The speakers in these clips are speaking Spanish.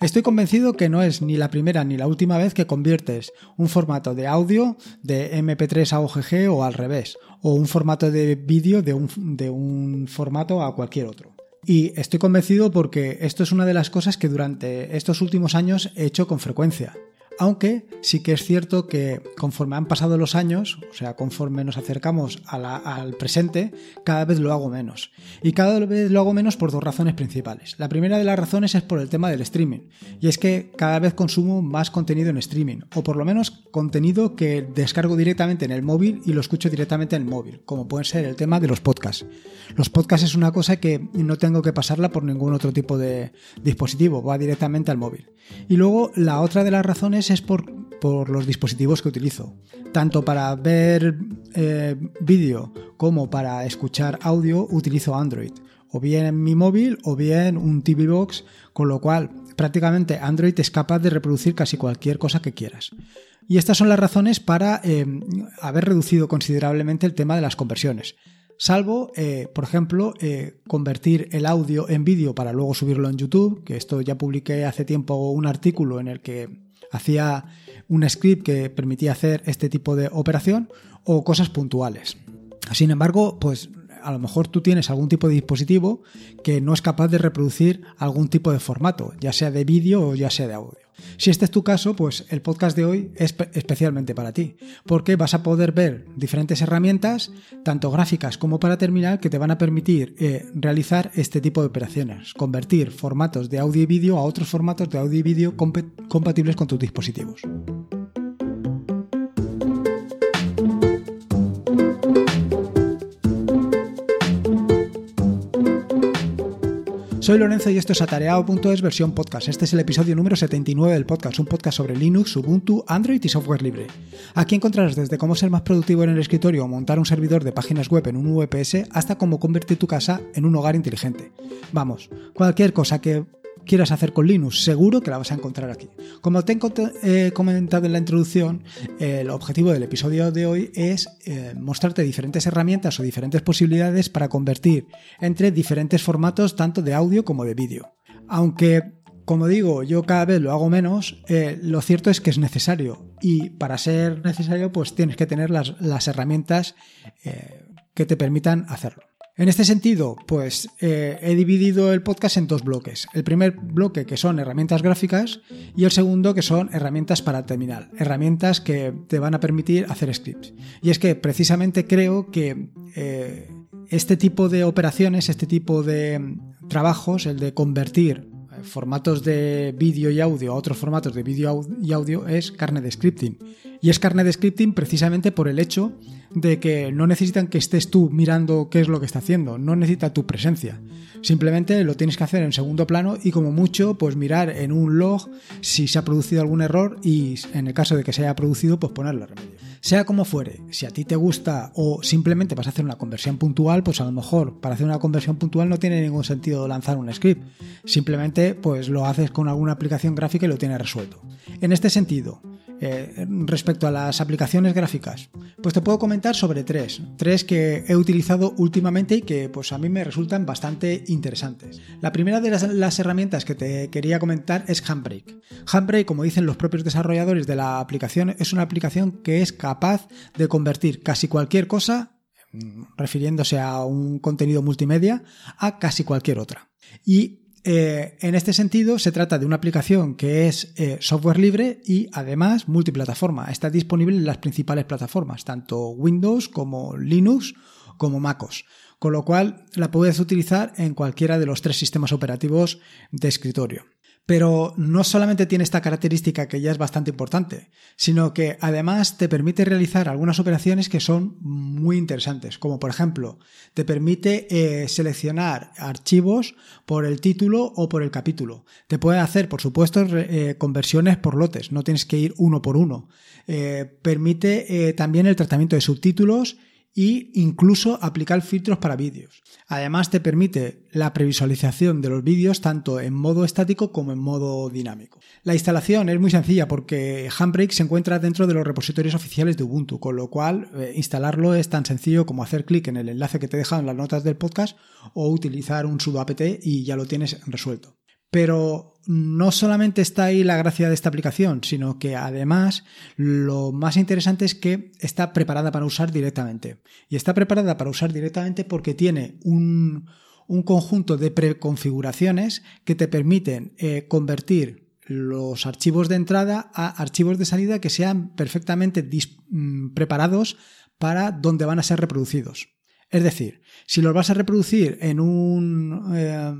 Estoy convencido que no es ni la primera ni la última vez que conviertes un formato de audio de MP3 a OGG o al revés, o un formato de vídeo de un, de un formato a cualquier otro. Y estoy convencido porque esto es una de las cosas que durante estos últimos años he hecho con frecuencia aunque sí que es cierto que conforme han pasado los años, o sea, conforme nos acercamos al presente, cada vez lo hago menos. Y cada vez lo hago menos por dos razones principales. La primera de las razones es por el tema del streaming, y es que cada vez consumo más contenido en streaming, o por lo menos contenido que descargo directamente en el móvil y lo escucho directamente en el móvil, como puede ser el tema de los podcasts. Los podcasts es una cosa que no tengo que pasarla por ningún otro tipo de dispositivo, va directamente al móvil. Y luego la otra de las razones es por, los dispositivos que utilizo. Tanto para ver eh, vídeo como para escuchar audio utilizo Android. O bien en mi móvil o bien un TV Box, con lo cual prácticamente Android es capaz de reproducir casi cualquier cosa que quieras. Y estas son las razones para eh, haber reducido considerablemente el tema de las conversiones. Salvo, eh, por ejemplo, convertir el audio en vídeo para luego subirlo en YouTube, que esto ya publiqué hace tiempo un artículo en el que hacía un script que permitía hacer este tipo de operación o cosas puntuales. Sin embargo, pues a lo mejor tú tienes algún tipo de dispositivo que no es capaz de reproducir algún tipo de formato, ya sea de vídeo o ya sea de audio. Si este es tu caso, pues el podcast de hoy es especialmente para ti, porque vas a poder ver diferentes herramientas, tanto gráficas como para terminal, que te van a permitir eh, realizar este tipo de operaciones, convertir formatos de audio y vídeo a otros formatos de audio y vídeo compatibles con tus dispositivos. Soy Lorenzo y esto es atareado.es versión podcast. Este es el episodio número 79 del podcast, un podcast sobre Linux, Ubuntu, Android y software libre. Aquí encontrarás desde cómo ser más productivo en el escritorio o montar un servidor de páginas web en un VPS hasta cómo convertir tu casa en un hogar inteligente. Vamos, cualquier cosa que quieras hacer con Linux, seguro que la vas a encontrar aquí. Como te he comentado en la introducción, el objetivo del episodio de hoy es eh, mostrarte diferentes herramientas o diferentes posibilidades para convertir entre diferentes formatos tanto de audio como de vídeo. Aunque como digo, yo cada vez lo hago menos, eh, lo cierto es que es necesario y para ser necesario pues tienes que tener las, herramientas eh, que te permitan hacerlo. En este sentido, pues eh, he dividido el podcast en dos bloques. El primer bloque que son herramientas gráficas y el segundo que son herramientas para terminal, herramientas que te van a permitir hacer scripts. Y es que precisamente creo que eh, este tipo de operaciones, este tipo de trabajos, el de convertir formatos de vídeo y audio a otros formatos de vídeo y audio es carne de scripting. Y es carne de scripting precisamente por el hecho de que no necesitan que estés tú mirando qué es lo que está haciendo, no necesita tu presencia. Simplemente lo tienes que hacer en segundo plano y como mucho pues mirar en un log si se ha producido algún error y en el caso de que se haya producido pues ponerle remedio. Sea como fuere, si a ti te gusta o simplemente vas a hacer una conversión puntual, pues a lo mejor para hacer una conversión puntual no tiene ningún sentido lanzar un script. Simplemente pues lo haces con alguna aplicación gráfica y lo tienes resuelto. En este sentido, eh, respecto a las aplicaciones gráficas, pues te puedo comentar sobre tres, tres que he utilizado últimamente y que pues a mí me resultan bastante interesantes. La primera de las, herramientas que te quería comentar es Handbrake. Handbrake, como dicen los propios desarrolladores de la aplicación, es una aplicación que es capaz de convertir casi cualquier cosa refiriéndose a un contenido multimedia, a casi cualquier otra. Y eh, en este sentido, se trata de una aplicación que es eh, software libre y además multiplataforma. Está disponible en las principales plataformas, tanto Windows como Linux como MacOS. Con lo cual la puedes utilizar en cualquiera de los tres sistemas operativos de escritorio. Pero no solamente tiene esta característica que ya es bastante importante, sino que además te permite realizar algunas operaciones que son muy interesantes, como por ejemplo, te permite eh, seleccionar archivos por el título o por el capítulo. Te puede hacer, por supuesto, eh, conversiones por lotes, no tienes que ir uno por uno. Eh, permite también el tratamiento de subtítulos y incluso aplicar filtros para vídeos. Además te permite la previsualización de los vídeos tanto en modo estático como en modo dinámico. La instalación es muy sencilla porque Handbrake se encuentra dentro de los repositorios oficiales de Ubuntu, con lo cual eh, instalarlo es tan sencillo como hacer clic en el enlace que te he dejado en las notas del podcast o utilizar un sudo apt y ya lo tienes resuelto. Pero no solamente está ahí la gracia de esta aplicación, sino que además lo más interesante es que está preparada para usar directamente. Y está preparada para usar directamente porque tiene un, conjunto de preconfiguraciones que te permiten eh, convertir los archivos de entrada a archivos de salida que sean perfectamente mm, preparados para donde van a ser reproducidos. Es decir, si los vas a reproducir en un eh,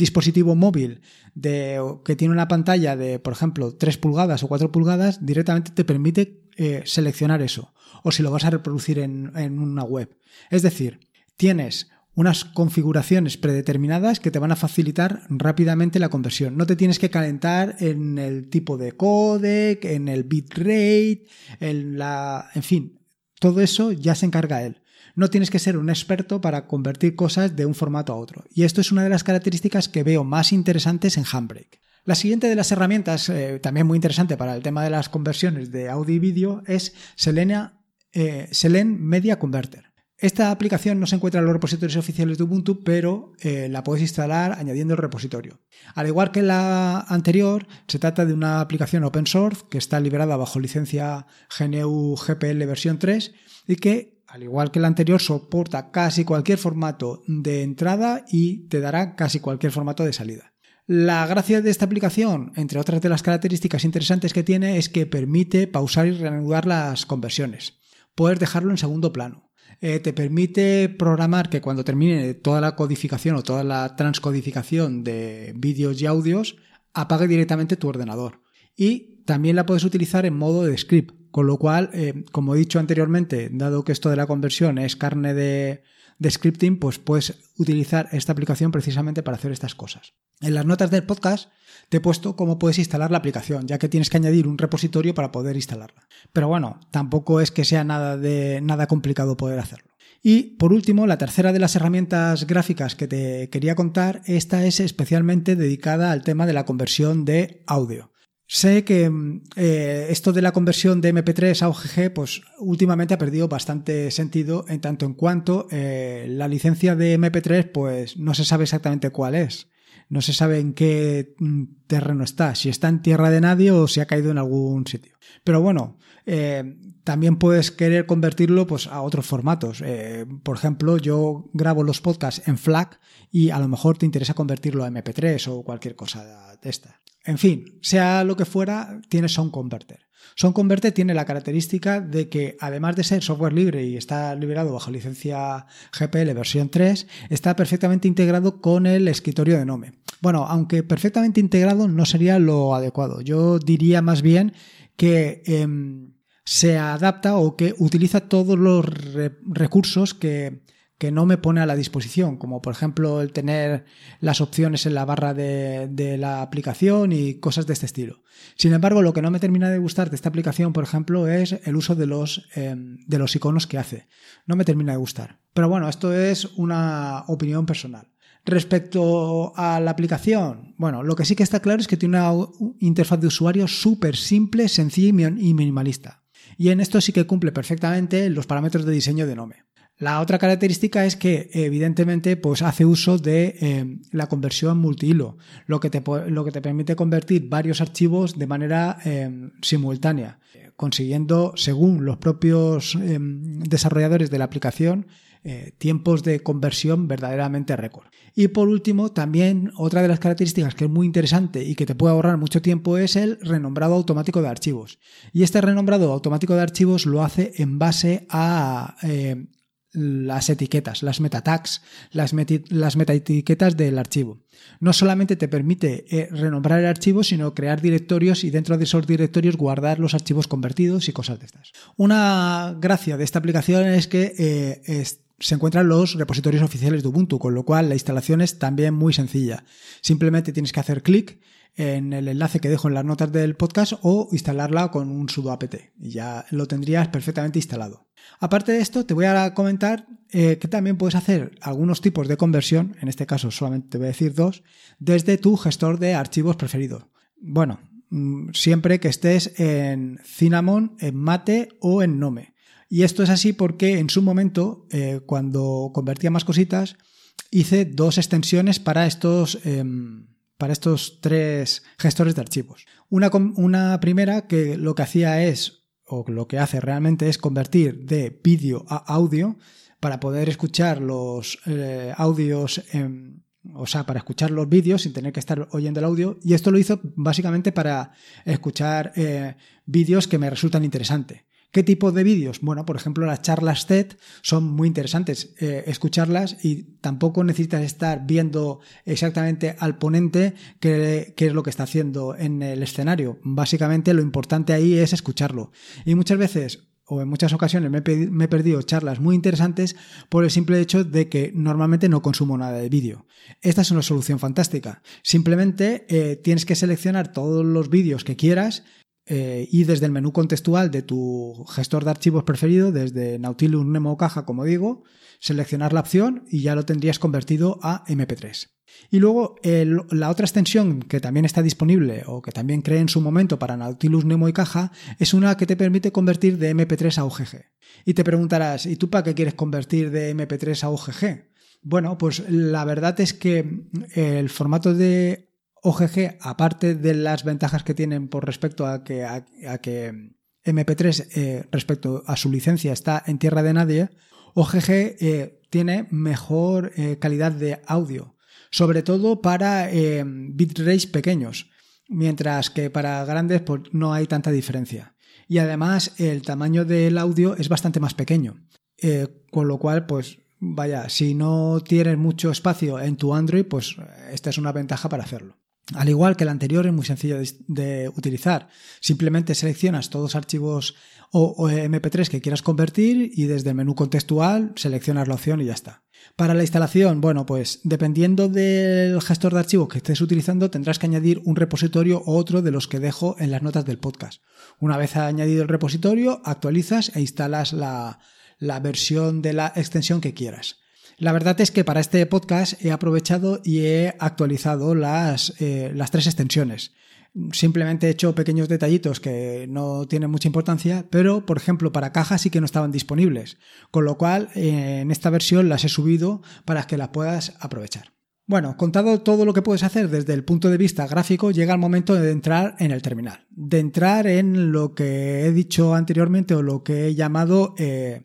dispositivo móvil de, que tiene una pantalla de, por ejemplo, 3 pulgadas o 4 pulgadas, directamente te permite eh, seleccionar eso. O si lo vas a reproducir en, en una web. Es decir, tienes unas configuraciones predeterminadas que te van a facilitar rápidamente la conversión. No te tienes que calentar en el tipo de codec, en el bitrate, en la, en fin, todo eso ya se encarga él. No tienes que ser un experto para convertir cosas de un formato a otro. Y esto es una de las características que veo más interesantes en Handbrake. La siguiente de las herramientas, eh, también muy interesante para el tema de las conversiones de audio y vídeo, es Selena, eh, Selen Media Converter. Esta aplicación no se encuentra en los repositorios oficiales de Ubuntu, pero eh, la puedes instalar añadiendo el repositorio. Al igual que la anterior, se trata de una aplicación open source que está liberada bajo licencia GNU GPL versión 3 y que, al igual que la anterior, soporta casi cualquier formato de entrada y te dará casi cualquier formato de salida. La gracia de esta aplicación, entre otras de las características interesantes que tiene, es que permite pausar y reanudar las conversiones. Puedes dejarlo en segundo plano eh, te permite programar que cuando termine toda la codificación o toda la transcodificación de vídeos y audios, apague directamente tu ordenador. Y también la puedes utilizar en modo de script, con lo cual, eh, como he dicho anteriormente, dado que esto de la conversión es carne de, de scripting, pues puedes utilizar esta aplicación precisamente para hacer estas cosas. En las notas del podcast te he puesto cómo puedes instalar la aplicación, ya que tienes que añadir un repositorio para poder instalarla. Pero bueno, tampoco es que sea nada de nada complicado poder hacerlo. Y por último, la tercera de las herramientas gráficas que te quería contar, esta es especialmente dedicada al tema de la conversión de audio. Sé que eh, esto de la conversión de MP3 a OGG, pues últimamente ha perdido bastante sentido en tanto en cuanto eh, la licencia de MP3, pues no se sabe exactamente cuál es. No se sabe en qué mm, terreno está, si está en tierra de nadie o si ha caído en algún sitio. Pero bueno, eh, también puedes querer convertirlo pues, a otros formatos. por ejemplo, yo grabo los podcasts en FLAC y a lo mejor te interesa convertirlo a MP3 o cualquier cosa de esta. En fin, sea lo que fuera, tiene. Sound Converter tiene la característica de que, además de ser software libre y está liberado bajo licencia GPL versión 3, está perfectamente integrado con el escritorio de Nome. Bueno, aunque perfectamente integrado no sería lo adecuado. Yo diría más bien que em, se adapta o que utiliza todos los recursos que que no me pone a la disposición, como por ejemplo el tener las opciones en la barra de, la aplicación y cosas de este estilo. Sin embargo, lo que no me termina de gustar de esta aplicación, por ejemplo, es el uso de los, em, de los iconos que hace. No me termina de gustar. Pero bueno, esto es una opinión personal. Respecto a la aplicación, bueno, lo que sí que está claro es que tiene una interfaz de usuario súper simple, sencilla y minimalista. Y en esto sí que cumple perfectamente los parámetros de diseño de Nome. La otra característica es que, evidentemente, pues hace uso de eh, la conversión multihilo, lo que, te, lo que te permite convertir varios archivos de manera eh, simultánea, consiguiendo, según los propios eh, desarrolladores de la aplicación, tiempos de conversión verdaderamente récord. Y por último, también otra de las características que es muy interesante y que te puede ahorrar mucho tiempo es el renombrado automático de archivos. Y este renombrado automático de archivos lo hace en base a las etiquetas, las meta tags, las, las metaetiquetas del archivo. No solamente te permite eh, renombrar el archivo, sino crear directorios y dentro de esos directorios guardar los archivos convertidos y cosas de estas. Una gracia de esta aplicación es que eh, se encuentran los repositorios oficiales de Ubuntu, con lo cual la instalación es también muy sencilla. Simplemente tienes que hacer clic en el enlace que dejo en las notas del podcast o instalarla con un sudo apt y ya lo tendrías perfectamente instalado. Aparte de esto, te voy a comentar eh, que también puedes hacer algunos tipos de conversión, en este caso solamente te voy a decir dos, desde tu gestor de archivos preferido. Bueno, mm, siempre que estés en Cinnamon, en Mate o en Nome. Y esto es así porque en su momento, eh, cuando convertía más cositas, hice dos extensiones para estos... Em, para estos tres gestores de archivos. Una, una primera que lo que hacía es, o lo que hace realmente es convertir de vídeo a audio para poder escuchar los eh, audios o sea, para escuchar los vídeos sin tener que estar oyendo el audio. Y esto lo hizo básicamente para escuchar eh, vídeos que me resultan interesantes. ¿Qué tipo de vídeos? Bueno, por ejemplo, las charlas TED son muy interesantes eh, escucharlas y tampoco necesitas estar viendo exactamente al ponente qué, es lo que está haciendo en el escenario. Básicamente lo importante ahí es escucharlo. Y muchas veces o en muchas ocasiones me he, perdido charlas muy interesantes por el simple hecho de que normalmente no consumo nada de vídeo. Esta es una solución fantástica. Simplemente eh, tienes que seleccionar todos los vídeos que quieras eh, y desde el menú contextual de tu gestor de archivos preferido, desde Nautilus Nemo Caja, como digo, seleccionar la opción y ya lo tendrías convertido a MP3. Y luego la otra extensión que también está disponible o que también creé en su momento para Nautilus Nemo y Caja es una que te permite convertir de MP3 a OGG. Y te preguntarás, ¿y tú para qué quieres convertir de MP3 a OGG? Bueno, pues la verdad es que el formato de OGG, aparte de las ventajas que tienen por respecto a que, a, que MP3 eh, respecto a su licencia está en tierra de nadie, OGG eh, tiene mejor eh, calidad de audio sobre todo para bitrates pequeños, mientras que para grandes pues, no hay tanta diferencia. Y además el tamaño del audio es bastante más pequeño, con lo cual pues vaya, si no tienes mucho espacio en tu Android, pues esta es una ventaja para hacerlo. Al igual que el anterior es muy sencillo de, utilizar. Simplemente seleccionas todos los archivos o, MP3 que quieras convertir y desde el menú contextual seleccionas la opción y ya está. Para la instalación, bueno, pues dependiendo del gestor de archivos que estés utilizando, tendrás que añadir un repositorio o otro de los que dejo en las notas del podcast. Una vez añadido el repositorio, actualizas e instalas la, versión de la extensión que quieras. La verdad es que para este podcast he aprovechado y he actualizado las, eh, las tres extensiones. Simplemente he hecho pequeños detallitos que no tienen mucha importancia, pero por ejemplo para cajas sí que no estaban disponibles, con lo cual eh, en esta versión las he subido para que las puedas aprovechar. Bueno, contado todo lo que puedes hacer desde el punto de vista gráfico, llega el momento de entrar en el terminal, de entrar en lo que he dicho anteriormente o lo que he llamado eh,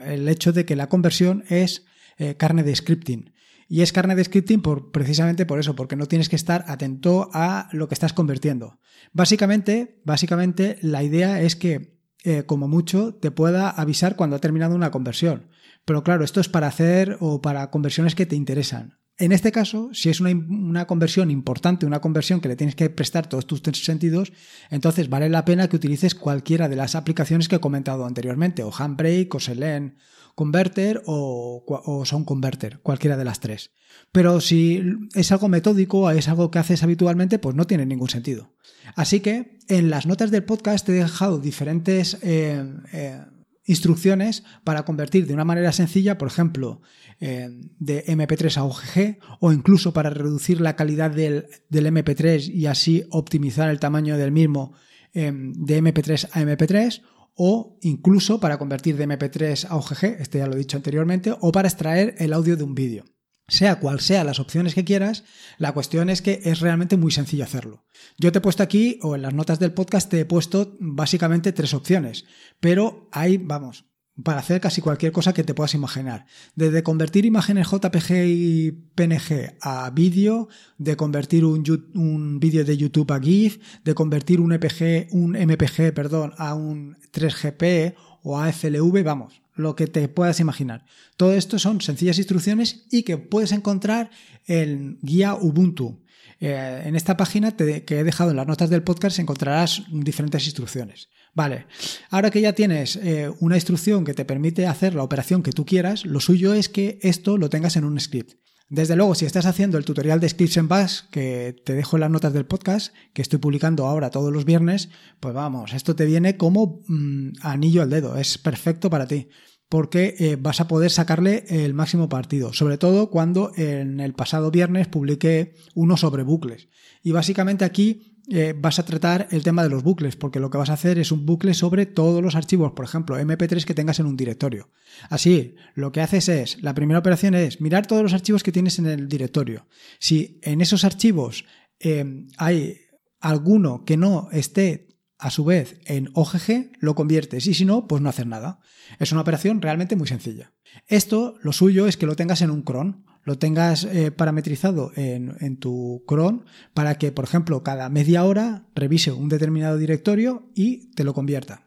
el hecho de que la conversión es eh, carne de scripting. Y es carne de scripting por, precisamente por eso, porque no tienes que estar atento a lo que estás convirtiendo. Básicamente, básicamente la idea es que, eh, como mucho, te pueda avisar cuando ha terminado una conversión. Pero claro, esto es para hacer o para conversiones que te interesan. En este caso, si es una, conversión importante, una conversión que le tienes que prestar todos tus sentidos, entonces vale la pena que utilices cualquiera de las aplicaciones que he comentado anteriormente, o Handbrake, o Selene, Converter o, o Sound Converter, cualquiera de las tres. Pero si es algo metódico, es algo que haces habitualmente, pues no tiene ningún sentido. Así que en las notas del podcast te he dejado diferentes eh, eh, instrucciones para convertir de una manera sencilla, por ejemplo, eh, de MP3 a OGG o incluso para reducir la calidad del, del MP3 y así optimizar el tamaño del mismo de MP3 a MP3 o incluso para convertir de MP3 a OGG, este ya lo he dicho anteriormente, o para extraer el audio de un vídeo. Sea cual sea las opciones que quieras, la cuestión es que es realmente muy sencillo hacerlo. Yo te he puesto aquí, o en las notas del podcast, te he puesto básicamente tres opciones, pero hay, vamos, para hacer casi cualquier cosa que te puedas imaginar. Desde convertir imágenes JPG y PNG a vídeo, de convertir un, un vídeo de YouTube a GIF, de convertir un, EPG, un MPG perdón, a un 3GP o a FLV, vamos, lo que te puedas imaginar. Todo esto son sencillas instrucciones y que puedes encontrar en guía Ubuntu. Eh, en esta página que he dejado en las notas del podcast encontrarás diferentes instrucciones. Vale, ahora que ya tienes eh, una instrucción que te permite hacer la operación que tú quieras, lo suyo es que esto lo tengas en un script. Desde luego, si estás haciendo el tutorial de Scripts en Bash, que te dejo en las notas del podcast, que estoy publicando ahora todos los viernes, pues vamos, esto te viene como mm, anillo al dedo, es perfecto para ti porque eh, vas a poder sacarle el máximo partido, sobre todo cuando en el pasado viernes publiqué uno sobre bucles. Y básicamente aquí eh, vas a tratar el tema de los bucles, porque lo que vas a hacer es un bucle sobre todos los archivos, por ejemplo, MP3 que tengas en un directorio. Así, lo que haces es, la primera operación es mirar todos los archivos que tienes en el directorio. Si en esos archivos eh, hay alguno que no esté a su vez en OGG, lo conviertes y si no, pues no haces nada. Es una operación realmente muy sencilla. Esto, lo suyo es que lo tengas en un cron, lo tengas eh, parametrizado en, tu cron para que, por ejemplo, cada media hora revise un determinado directorio y te lo convierta.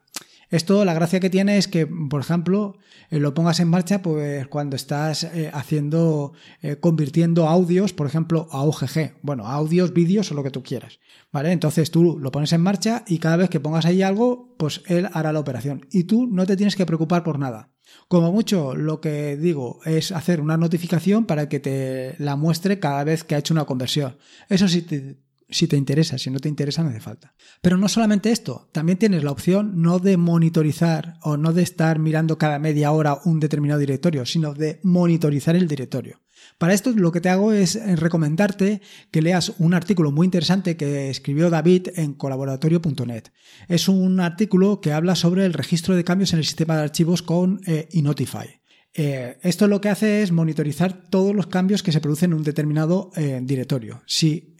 Esto, la gracia que tiene es que, por ejemplo, eh, lo pongas en marcha pues cuando estás eh, haciendo, convirtiendo audios, por ejemplo, a OGG. Bueno, audios, vídeos o lo que tú quieras. ¿Vale? Entonces tú lo pones en marcha y cada vez que pongas ahí algo, pues él hará la operación. Y tú no te tienes que preocupar por nada. Como mucho, lo que digo es hacer una notificación para que te la muestre cada vez que ha hecho una conversión. Eso sí te, si te interesa, si no te interesa no hace falta. Pero no solamente esto, también tienes la opción no de monitorizar o no de estar mirando cada media hora un determinado directorio, sino de monitorizar el directorio. Para esto lo que te hago es recomendarte que leas un artículo muy interesante que escribió David en colaboratorio.net. Es un artículo que habla sobre el registro de cambios en el sistema de archivos con eh, Inotify. Eh, esto lo que hace es monitorizar todos los cambios que se producen en un determinado eh, directorio. Si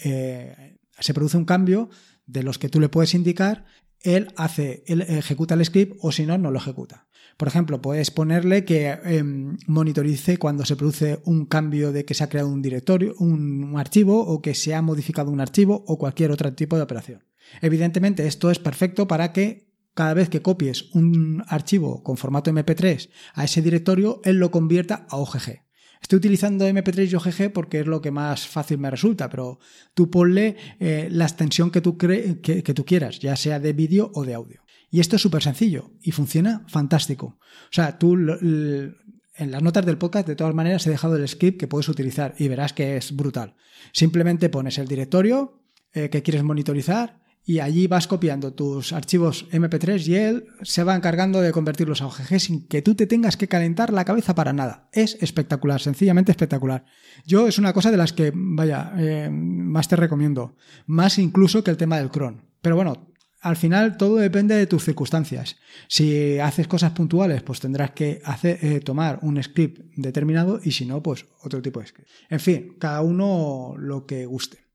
se produce un cambio de los que tú le puedes indicar, él hace, él ejecuta el script o si no, no lo ejecuta. Por ejemplo, puedes ponerle que em, monitorice cuando se produce un cambio de que se ha creado un directorio, un, archivo o que se ha modificado un archivo o cualquier otro tipo de operación. Evidentemente, esto es perfecto para que cada vez que copies un archivo con formato MP3 a ese directorio, él lo convierta a OGG. Estoy utilizando MP3 y OGG porque es lo que más fácil me resulta, pero tú ponle eh, la extensión que tú, que, tú quieras, ya sea de vídeo o de audio. Y esto es súper sencillo y funciona fantástico. O sea, tú en las notas del podcast, de todas maneras, he dejado el script que puedes utilizar y verás que es brutal. Simplemente pones el directorio eh, que quieres monitorizar y allí vas copiando tus archivos MP3 y él se va encargando de convertirlos a OGG sin que tú te tengas que calentar la cabeza para nada. Es espectacular, sencillamente espectacular. Yo es una cosa de las que, vaya, eh, más te recomiendo. Más incluso que el tema del cron. Pero bueno, al final todo depende de tus circunstancias. Si haces cosas puntuales, pues tendrás que hacer, eh, tomar un script determinado y si no, pues otro tipo de script. En fin, cada uno lo que guste.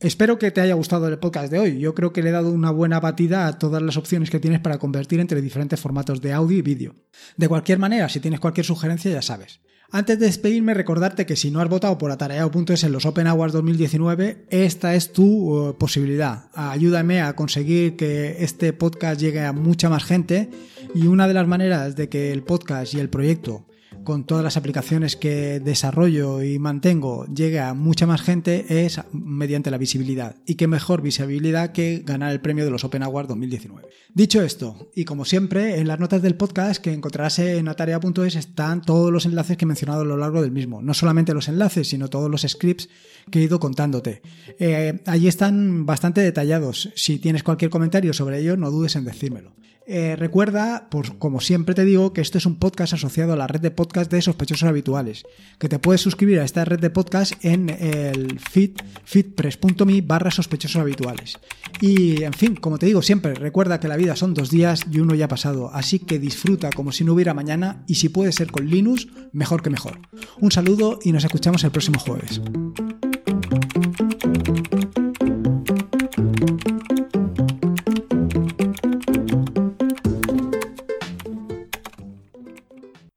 Espero que te haya gustado el podcast de hoy. Yo creo que le he dado una buena batida a todas las opciones que tienes para convertir entre diferentes formatos de audio y vídeo. De cualquier manera, si tienes cualquier sugerencia, ya sabes. Antes de despedirme, recordarte que si no has votado por atareado.es en los Open Awards 2019, esta es tu uh, posibilidad. Ayúdame a conseguir que este podcast llegue a mucha más gente y una de las maneras de que el podcast y el proyecto con todas las aplicaciones que desarrollo y mantengo llegue a mucha más gente es mediante la visibilidad. Y qué mejor visibilidad que ganar el premio de los Open Awards 2019. Dicho esto, y como siempre, en las notas del podcast que encontrarás en atarea.es están todos los enlaces que he mencionado a lo largo del mismo. No solamente los enlaces, sino todos los scripts que he ido contándote. Eh, allí están bastante detallados. Si tienes cualquier comentario sobre ello, no dudes en decírmelo. Eh, recuerda, pues como siempre te digo, que esto es un podcast asociado a la red de podcast de sospechosos habituales, que te puedes suscribir a esta red de podcast en el feed, feedpress.me barra sospechosos habituales. Y en fin, como te digo siempre, recuerda que la vida son dos días y uno ya ha pasado, así que disfruta como si no hubiera mañana y si puede ser con Linux, mejor que mejor. Un saludo y nos escuchamos el próximo jueves.